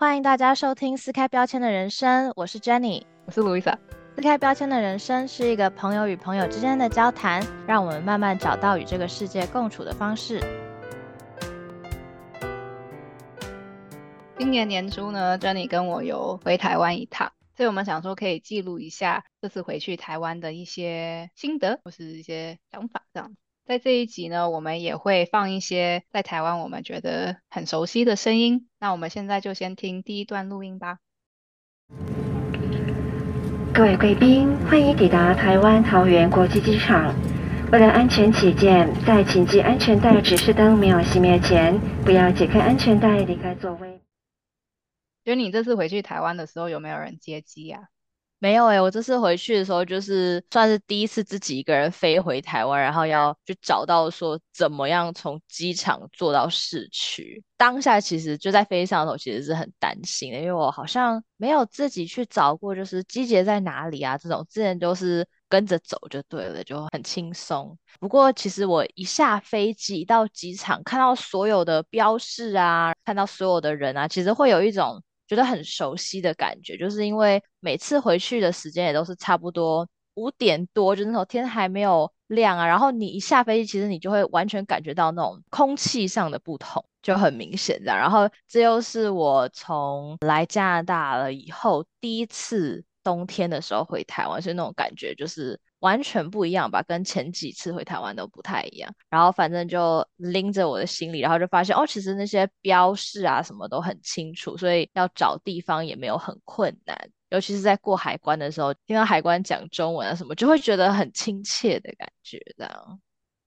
欢迎大家收听撕开标签的人生，我是 Jenny，我是 Louisa。撕开标签的人生是一个朋友与朋友之间的交谈，让我们慢慢找到与这个世界共处的方式。今年年初呢，Jenny 跟我有回台湾一趟，所以我们想说可以记录一下这次回去台湾的一些心得或是一些想法，这样。在这一集呢，我们也会放一些在台湾我们觉得很熟悉的声音。那我们现在就先听第一段录音吧。各位贵宾，欢迎抵达台湾桃园国际机场。为了安全起见，在请系安全带指示灯没有熄灭前，不要解开安全带离开座位。觉得你这次回去台湾的时候，有没有人接机呀？没有诶，我这次回去的时候，就是算是第一次自己一个人飞回台湾，然后要去找到说怎么样从机场坐到市区。当下其实就在飞机上头，其实是很担心的，因为我好像没有自己去找过，就是机捷在哪里啊这种，之前都是跟着走就对了，就很轻松。不过其实我一下飞机到机场，看到所有的标示啊，看到所有的人啊，其实会有一种。觉得很熟悉的感觉，就是因为每次回去的时间也都是差不多五点多，就那时候天还没有亮啊。然后你一下飞机，其实你就会完全感觉到那种空气上的不同，就很明显的。然后这又是我从来加拿大了以后第一次冬天的时候回台湾，所以那种感觉就是。完全不一样吧，跟前几次回台湾都不太一样。然后反正就拎着我的行李，然后就发现哦，其实那些标示啊什么都很清楚，所以要找地方也没有很困难。尤其是在过海关的时候，听到海关讲中文啊什么，就会觉得很亲切的感觉。这样，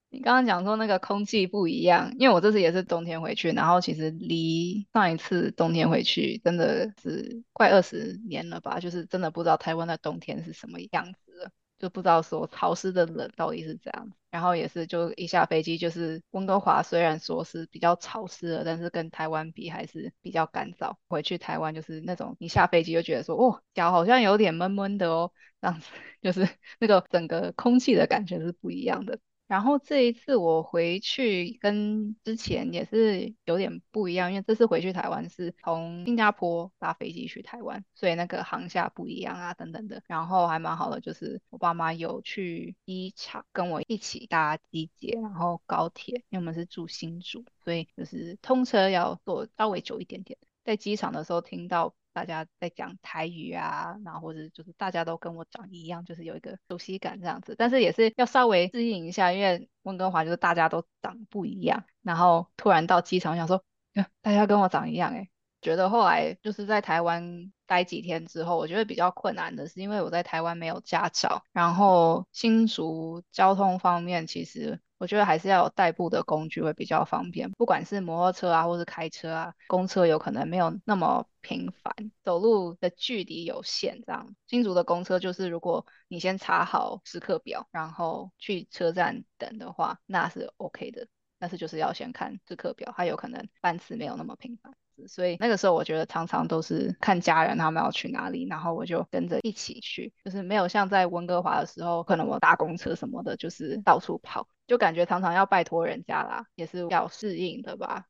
你刚刚讲说那个空气不一样，因为我这次也是冬天回去，然后其实离上一次冬天回去真的是快二十年了吧，就是真的不知道台湾的冬天是什么样子了。就不知道说潮湿的冷到底是怎样，然后也是就一下飞机就是温哥华，虽然说是比较潮湿了，但是跟台湾比还是比较干燥。回去台湾就是那种一下飞机就觉得说，哦，脚好像有点闷闷的哦，这样子 就是那个整个空气的感觉是不一样的。然后这一次我回去跟之前也是有点不一样，因为这次回去台湾是从新加坡搭飞机去台湾，所以那个航厦不一样啊，等等的。然后还蛮好的，就是我爸妈有去机场跟我一起搭机捷，然后高铁，因为我们是住新竹，所以就是通车要坐稍微久一点点。在机场的时候听到。大家在讲台语啊，然后或者就是大家都跟我长一样，就是有一个熟悉感这样子，但是也是要稍微适应一下，因为温哥华就是大家都长不一样，然后突然到机场想说，大家跟我长一样，哎，觉得后来就是在台湾待几天之后，我觉得比较困难的是，因为我在台湾没有驾照，然后新竹交通方面其实。我觉得还是要有代步的工具会比较方便，不管是摩托车啊，或是开车啊，公车有可能没有那么频繁，走路的距离有限。这样，新竹的公车就是如果你先查好时刻表，然后去车站等的话，那是 OK 的。但是就是要先看时刻表，它有可能班次没有那么频繁。所以那个时候，我觉得常常都是看家人他们要去哪里，然后我就跟着一起去，就是没有像在温哥华的时候，可能我搭公车什么的，就是到处跑，就感觉常常要拜托人家啦，也是要适应的吧。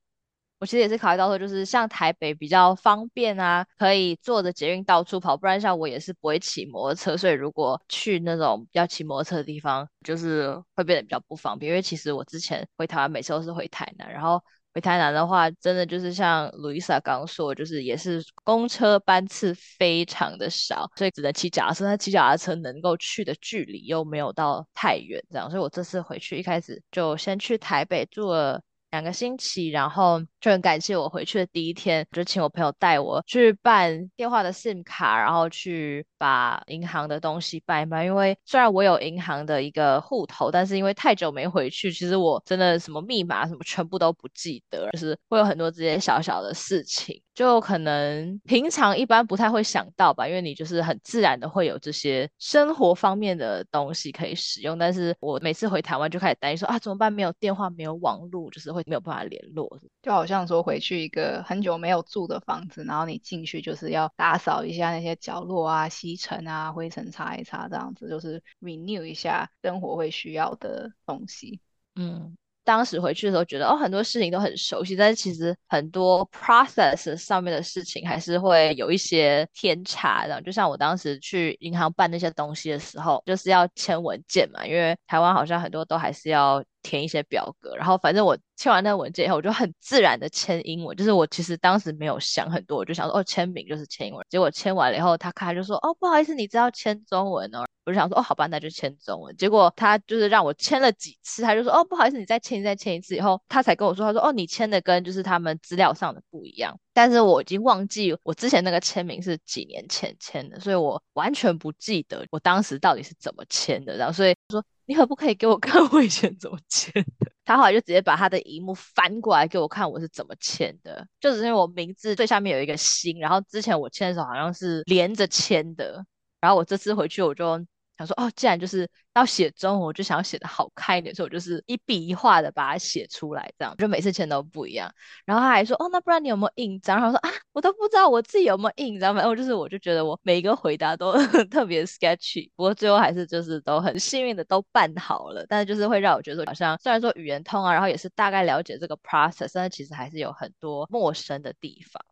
我其实也是考虑到说，就是像台北比较方便啊，可以坐着捷运到处跑，不然像我也是不会骑摩托车，所以如果去那种要骑摩托车的地方，就是会变得比较不方便。因为其实我之前回台湾，每次都是回台南，然后。回台南的话，真的就是像 Louisa 刚说，就是也是公车班次非常的少，所以只能骑脚踏车。那骑脚踏车能够去的距离又没有到太远，这样，所以我这次回去一开始就先去台北住了。两个星期，然后就很感谢我回去的第一天，就请我朋友带我去办电话的 SIM 卡，然后去把银行的东西办一办。因为虽然我有银行的一个户头，但是因为太久没回去，其实我真的什么密码什么全部都不记得，就是会有很多这些小小的事情。就可能平常一般不太会想到吧，因为你就是很自然的会有这些生活方面的东西可以使用。但是我每次回台湾就开始担心说啊，怎么办？没有电话，没有网络，就是会没有办法联络。就好像说回去一个很久没有住的房子，然后你进去就是要打扫一下那些角落啊、吸尘啊、灰尘擦一擦，这样子就是 renew 一下生活会需要的东西。嗯。当时回去的时候觉得哦，很多事情都很熟悉，但是其实很多 process 上面的事情还是会有一些偏差的。就像我当时去银行办那些东西的时候，就是要签文件嘛，因为台湾好像很多都还是要。填一些表格，然后反正我签完那个文件以后，我就很自然的签英文，就是我其实当时没有想很多，我就想说哦，签名就是签英文。结果签完了以后，他看就说哦，不好意思，你知道签中文哦。我就想说哦，好吧，那就签中文。结果他就是让我签了几次，他就说哦，不好意思，你再签再签一次以后，他才跟我说，他说哦，你签的跟就是他们资料上的不一样。但是我已经忘记我之前那个签名是几年前签的，所以我完全不记得我当时到底是怎么签的。然后所以说。你可不可以给我看我以前怎么签的？他后来就直接把他的荧幕翻过来给我看我是怎么签的，就只是因为我名字最下面有一个心，然后之前我签的时候好像是连着签的，然后我这次回去我就。说哦，既然就是要写中文，我就想要写的好看一点，所以我就是一笔一画的把它写出来，这样就每次签都不一样。然后他还说哦，那不然你有没有印章？然后说啊，我都不知道我自己有没有印章。反正就是我就觉得我每一个回答都 特别 sketchy，不过最后还是就是都很幸运的都办好了。但是就是会让我觉得好像虽然说语言通啊，然后也是大概了解这个 process，但是其实还是有很多陌生的地方。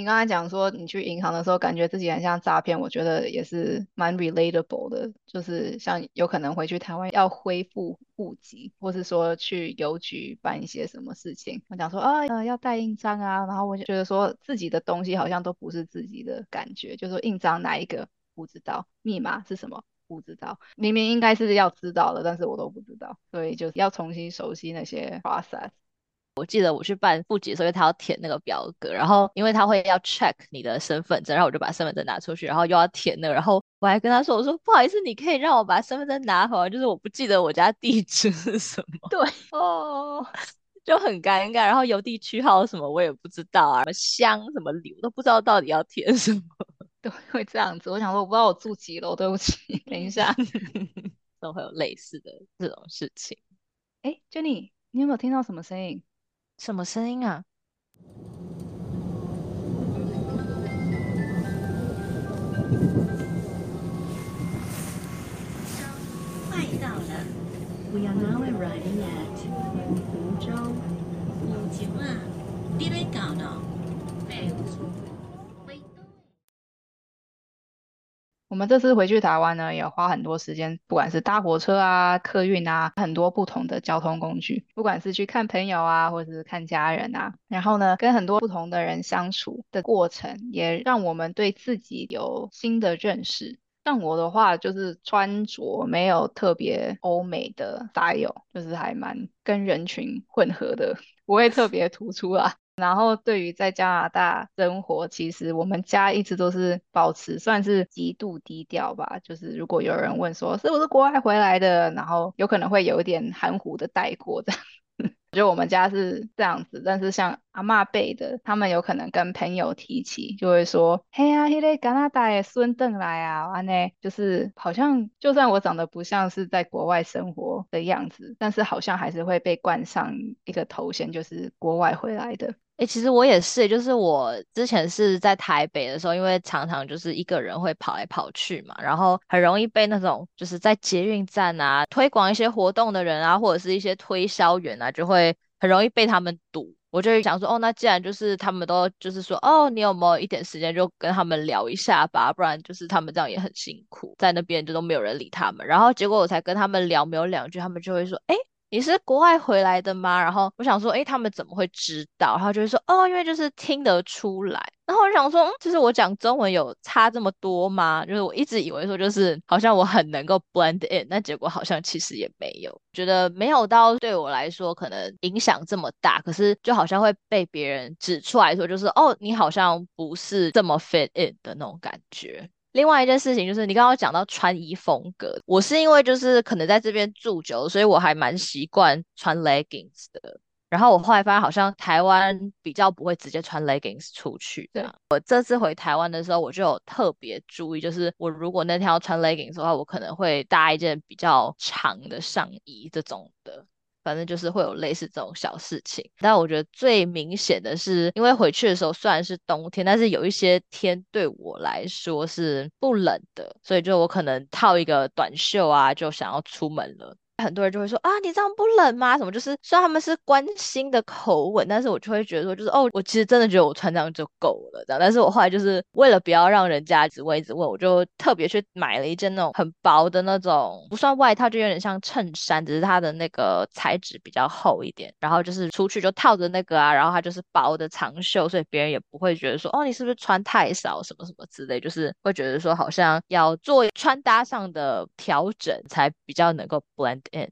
你刚才讲说你去银行的时候，感觉自己很像诈骗，我觉得也是蛮 relatable 的。就是像有可能回去台湾要恢复户籍，或是说去邮局办一些什么事情，我讲说啊，呃要带印章啊，然后我就觉得说自己的东西好像都不是自己的感觉，就是说印章哪一个不知道，密码是什么不知道，明明应该是要知道的，但是我都不知道，所以就是要重新熟悉那些 process。我记得我去办户籍的时候，他要填那个表格，然后因为他会要 check 你的身份证，然后我就把身份证拿出去，然后又要填那个，然后我还跟他说：“我说不好意思，你可以让我把身份证拿回来，就是我不记得我家地址是什么。”对，哦，就很尴尬。然后邮递区号什么我也不知道啊，什么乡什么里我都不知道到底要填什么，对，会这样子。我想说，我不知道我住几楼，对不起，等一下，都会有类似的这种事情。哎，Jenny，你有没有听到什么声音？什么声音啊？我们这次回去台湾呢，也花很多时间，不管是搭火车啊、客运啊，很多不同的交通工具，不管是去看朋友啊，或者是看家人啊，然后呢，跟很多不同的人相处的过程，也让我们对自己有新的认识。像我的话，就是穿着没有特别欧美的 style，就是还蛮跟人群混合的，不会特别突出啊。然后对于在加拿大生活，其实我们家一直都是保持算是极度低调吧。就是如果有人问说是不是国外回来的，然后有可能会有一点含糊的带过的。就我们家是这样子，但是像阿妈辈的，他们有可能跟朋友提起，就会说：“嘿呀，那个加拿大的孙邓来啊，完呢，就是好像就算我长得不像是在国外生活的样子，但是好像还是会被冠上一个头衔，就是国外回来的。”哎，其实我也是，就是我之前是在台北的时候，因为常常就是一个人会跑来跑去嘛，然后很容易被那种就是在捷运站啊推广一些活动的人啊，或者是一些推销员啊，就会很容易被他们堵。我就想说，哦，那既然就是他们都就是说，哦，你有没有一点时间就跟他们聊一下吧，不然就是他们这样也很辛苦，在那边就都没有人理他们。然后结果我才跟他们聊没有两句，他们就会说，哎。你是国外回来的吗？然后我想说，哎，他们怎么会知道？然后就会说，哦，因为就是听得出来。然后我想说，嗯就是我讲中文有差这么多吗？就是我一直以为说，就是好像我很能够 blend in，那结果好像其实也没有，觉得没有到对我来说可能影响这么大。可是就好像会被别人指出来说，就是哦，你好像不是这么 fit in 的那种感觉。另外一件事情就是，你刚刚讲到穿衣风格，我是因为就是可能在这边住久，所以我还蛮习惯穿 leggings 的。然后我后来发现，好像台湾比较不会直接穿 leggings 出去。对，我这次回台湾的时候，我就有特别注意，就是我如果那天要穿 leggings 的话，我可能会搭一件比较长的上衣这种的。反正就是会有类似这种小事情，但我觉得最明显的是，因为回去的时候虽然是冬天，但是有一些天对我来说是不冷的，所以就我可能套一个短袖啊，就想要出门了。很多人就会说啊，你这样不冷吗？什么就是虽然他们是关心的口吻，但是我就会觉得说，就是哦，我其实真的觉得我穿这样就够了这样。但是我后来就是为了不要让人家一直问一直问，我就特别去买了一件那种很薄的那种，不算外套，就有点像衬衫，只是它的那个材质比较厚一点。然后就是出去就套着那个啊，然后它就是薄的长袖，所以别人也不会觉得说哦，你是不是穿太少什么什么之类，就是会觉得说好像要做穿搭上的调整才比较能够 blend in。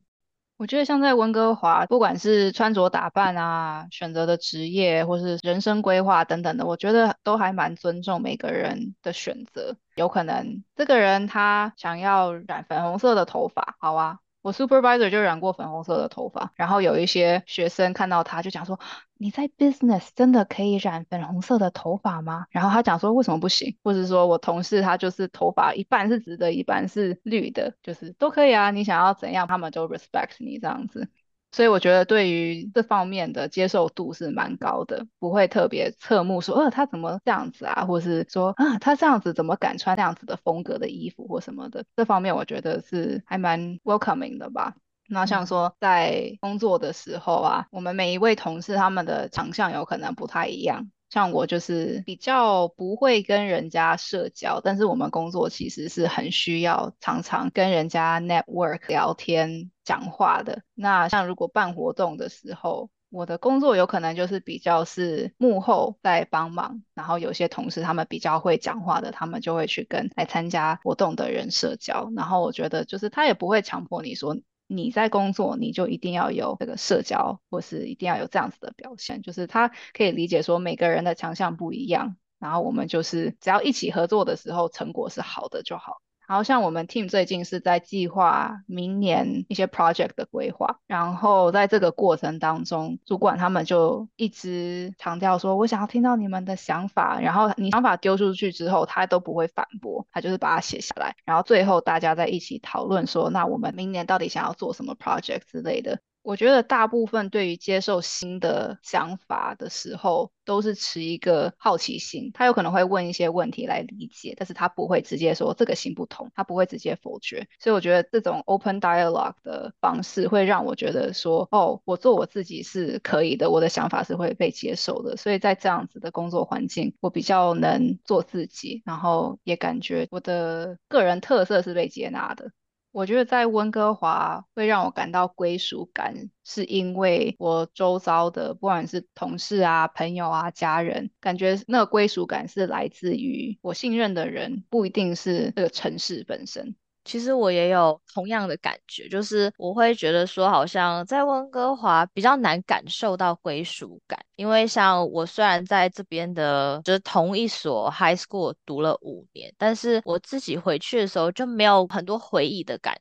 我觉得像在温哥华，不管是穿着打扮啊、选择的职业，或是人生规划等等的，我觉得都还蛮尊重每个人的选择。有可能这个人他想要染粉红色的头发，好啊。我 supervisor 就染过粉红色的头发，然后有一些学生看到他就讲说：“你在 business 真的可以染粉红色的头发吗？”然后他讲说：“为什么不行？”或者说我同事他就是头发一半是直的，一半是绿的，就是都可以啊。你想要怎样，他们都 respect 你这样子。所以我觉得对于这方面的接受度是蛮高的，不会特别侧目说，呃，他怎么这样子啊，或是说，啊，他这样子怎么敢穿这样子的风格的衣服或什么的，这方面我觉得是还蛮 welcoming 的吧。那像说在工作的时候啊，我们每一位同事他们的长相有可能不太一样。像我就是比较不会跟人家社交，但是我们工作其实是很需要常常跟人家 network 聊天讲话的。那像如果办活动的时候，我的工作有可能就是比较是幕后在帮忙，然后有些同事他们比较会讲话的，他们就会去跟来参加活动的人社交。然后我觉得就是他也不会强迫你说。你在工作，你就一定要有这个社交，或是一定要有这样子的表现，就是他可以理解说每个人的强项不一样，然后我们就是只要一起合作的时候，成果是好的就好。然后像我们 team 最近是在计划明年一些 project 的规划，然后在这个过程当中，主管他们就一直强调说，我想要听到你们的想法，然后你想法丢出去之后，他都不会反驳，他就是把它写下来，然后最后大家在一起讨论说，那我们明年到底想要做什么 project 之类的。我觉得大部分对于接受新的想法的时候，都是持一个好奇心。他有可能会问一些问题来理解，但是他不会直接说这个行不通，他不会直接否决。所以我觉得这种 open dialogue 的方式会让我觉得说，哦，我做我自己是可以的，我的想法是会被接受的。所以在这样子的工作环境，我比较能做自己，然后也感觉我的个人特色是被接纳的。我觉得在温哥华会让我感到归属感，是因为我周遭的不管是同事啊、朋友啊、家人，感觉那个归属感是来自于我信任的人，不一定是这个城市本身。其实我也有同样的感觉，就是我会觉得说，好像在温哥华比较难感受到归属感，因为像我虽然在这边的，就是同一所 high school 读了五年，但是我自己回去的时候就没有很多回忆的感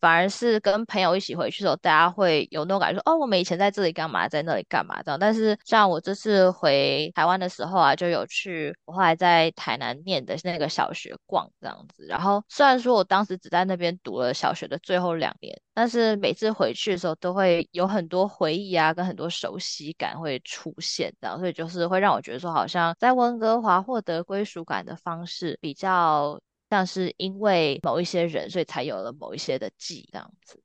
反而是跟朋友一起回去的时候，大家会有那种感觉，说哦，我们以前在这里干嘛，在那里干嘛这样。但是像我这次回台湾的时候啊，就有去我后来在台南念的那个小学逛这样子，然后虽然说我当时。只在那边读了小学的最后两年，但是每次回去的时候都会有很多回忆啊，跟很多熟悉感会出现，这样，所以就是会让我觉得说，好像在温哥华获得归属感的方式，比较但是因为某一些人，所以才有了某一些的记这样子。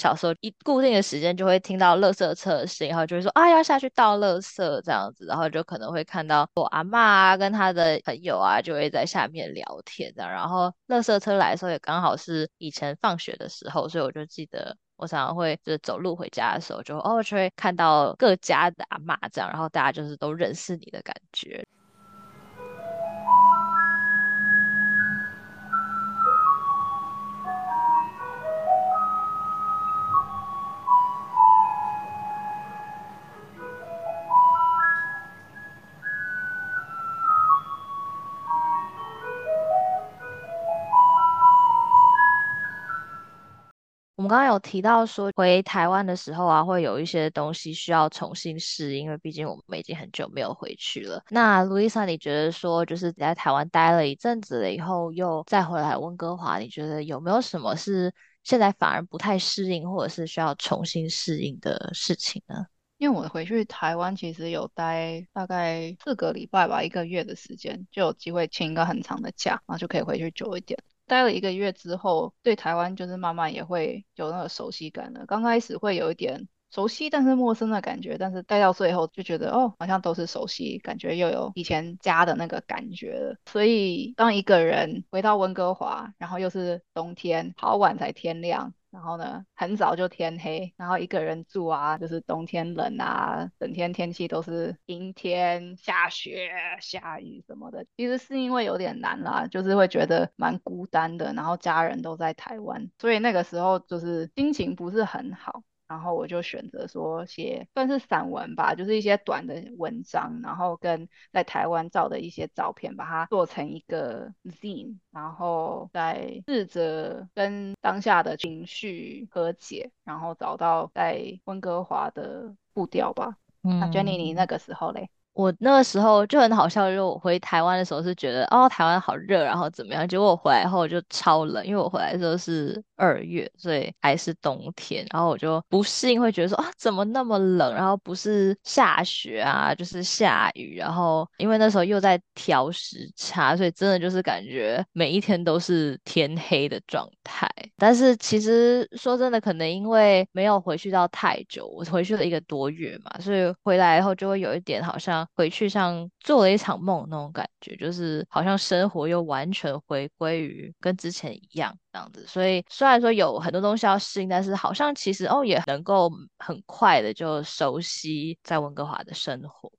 小时候一固定的时间就会听到垃圾车的声音，然后就会说啊要下去倒垃圾这样子，然后就可能会看到我阿妈啊跟他的朋友啊就会在下面聊天这样，然后垃圾车来的时候也刚好是以前放学的时候，所以我就记得我常常会就是走路回家的时候就哦就会看到各家的阿妈这样，然后大家就是都认识你的感觉。刚刚有提到说，回台湾的时候啊，会有一些东西需要重新适应，因为毕竟我们已经很久没有回去了。那路易莎，你觉得说，就是在台湾待了一阵子了以后，又再回来温哥华，你觉得有没有什么是现在反而不太适应，或者是需要重新适应的事情呢？因为我回去台湾其实有待大概四个礼拜吧，一个月的时间，就有机会请一个很长的假，然后就可以回去久一点。待了一个月之后，对台湾就是慢慢也会有那个熟悉感了。刚开始会有一点熟悉但是陌生的感觉，但是待到最后就觉得哦，好像都是熟悉，感觉又有以前家的那个感觉了。所以当一个人回到温哥华，然后又是冬天，好晚才天亮。然后呢，很早就天黑，然后一个人住啊，就是冬天冷啊，整天天气都是阴天、下雪、下雨什么的。其实是因为有点难啦，就是会觉得蛮孤单的，然后家人都在台湾，所以那个时候就是心情不是很好。然后我就选择说写算是散文吧，就是一些短的文章，然后跟在台湾照的一些照片，把它做成一个 zine，然后再试着跟当下的情绪和解，然后找到在温哥华的步调吧。嗯那 Jenny，你那个时候嘞？我那个时候就很好笑，因为我回台湾的时候是觉得哦，台湾好热，然后怎么样？结果我回来后就超冷，因为我回来的时候是二月，所以还是冬天，然后我就不适应，会觉得说啊，怎么那么冷？然后不是下雪啊，就是下雨，然后因为那时候又在调时差，所以真的就是感觉每一天都是天黑的状态。但是其实说真的，可能因为没有回去到太久，我回去了一个多月嘛，所以回来后就会有一点好像。回去像做了一场梦那种感觉，就是好像生活又完全回归于跟之前一样这样子。所以虽然说有很多东西要适应，但是好像其实哦也能够很快的就熟悉在温哥华的生活。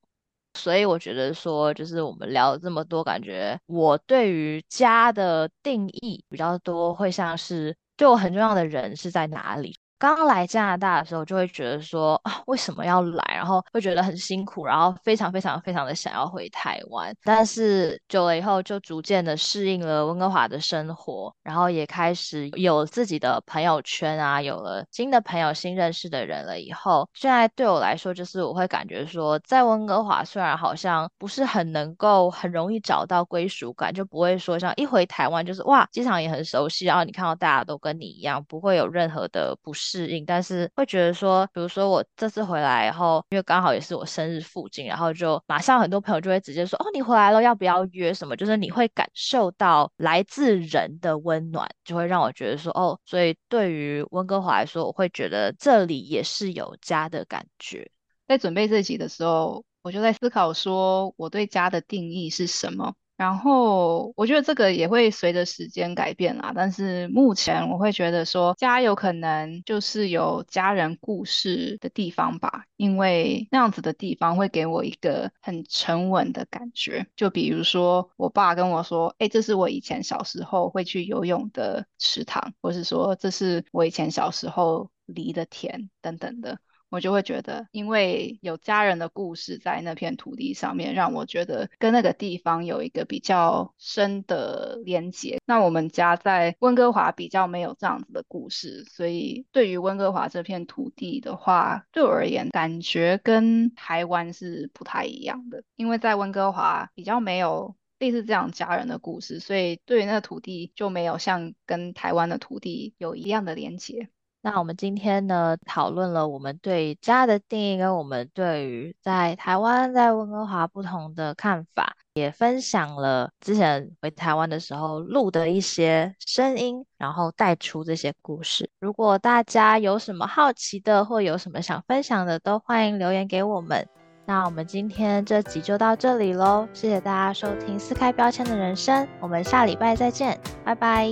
所以我觉得说，就是我们聊了这么多，感觉我对于家的定义比较多，会像是对我很重要的人是在哪里。刚刚来加拿大的时候，就会觉得说啊，为什么要来？然后会觉得很辛苦，然后非常非常非常的想要回台湾。但是久了以后，就逐渐的适应了温哥华的生活，然后也开始有自己的朋友圈啊，有了新的朋友、新认识的人了以后，现在对我来说，就是我会感觉说，在温哥华虽然好像不是很能够很容易找到归属感，就不会说像一回台湾就是哇，机场也很熟悉，然后你看到大家都跟你一样，不会有任何的不适。适应，但是会觉得说，比如说我这次回来，然后因为刚好也是我生日附近，然后就马上很多朋友就会直接说，哦，你回来了，要不要约什么？就是你会感受到来自人的温暖，就会让我觉得说，哦，所以对于温哥华来说，我会觉得这里也是有家的感觉。在准备这集的时候，我就在思考说，我对家的定义是什么？然后我觉得这个也会随着时间改变啦，但是目前我会觉得说家有可能就是有家人故事的地方吧，因为那样子的地方会给我一个很沉稳的感觉。就比如说我爸跟我说，哎，这是我以前小时候会去游泳的池塘，或是说这是我以前小时候犁的田等等的。我就会觉得，因为有家人的故事在那片土地上面，让我觉得跟那个地方有一个比较深的连接。那我们家在温哥华比较没有这样子的故事，所以对于温哥华这片土地的话，对我而言，感觉跟台湾是不太一样的。因为在温哥华比较没有类似这样家人的故事，所以对于那个土地就没有像跟台湾的土地有一样的连接。那我们今天呢，讨论了我们对家的定义，跟我们对于在台湾、在温哥华不同的看法，也分享了之前回台湾的时候录的一些声音，然后带出这些故事。如果大家有什么好奇的，或有什么想分享的，都欢迎留言给我们。那我们今天这集就到这里喽，谢谢大家收听撕开标签的人生，我们下礼拜再见，拜拜，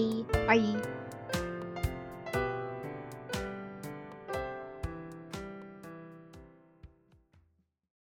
拜。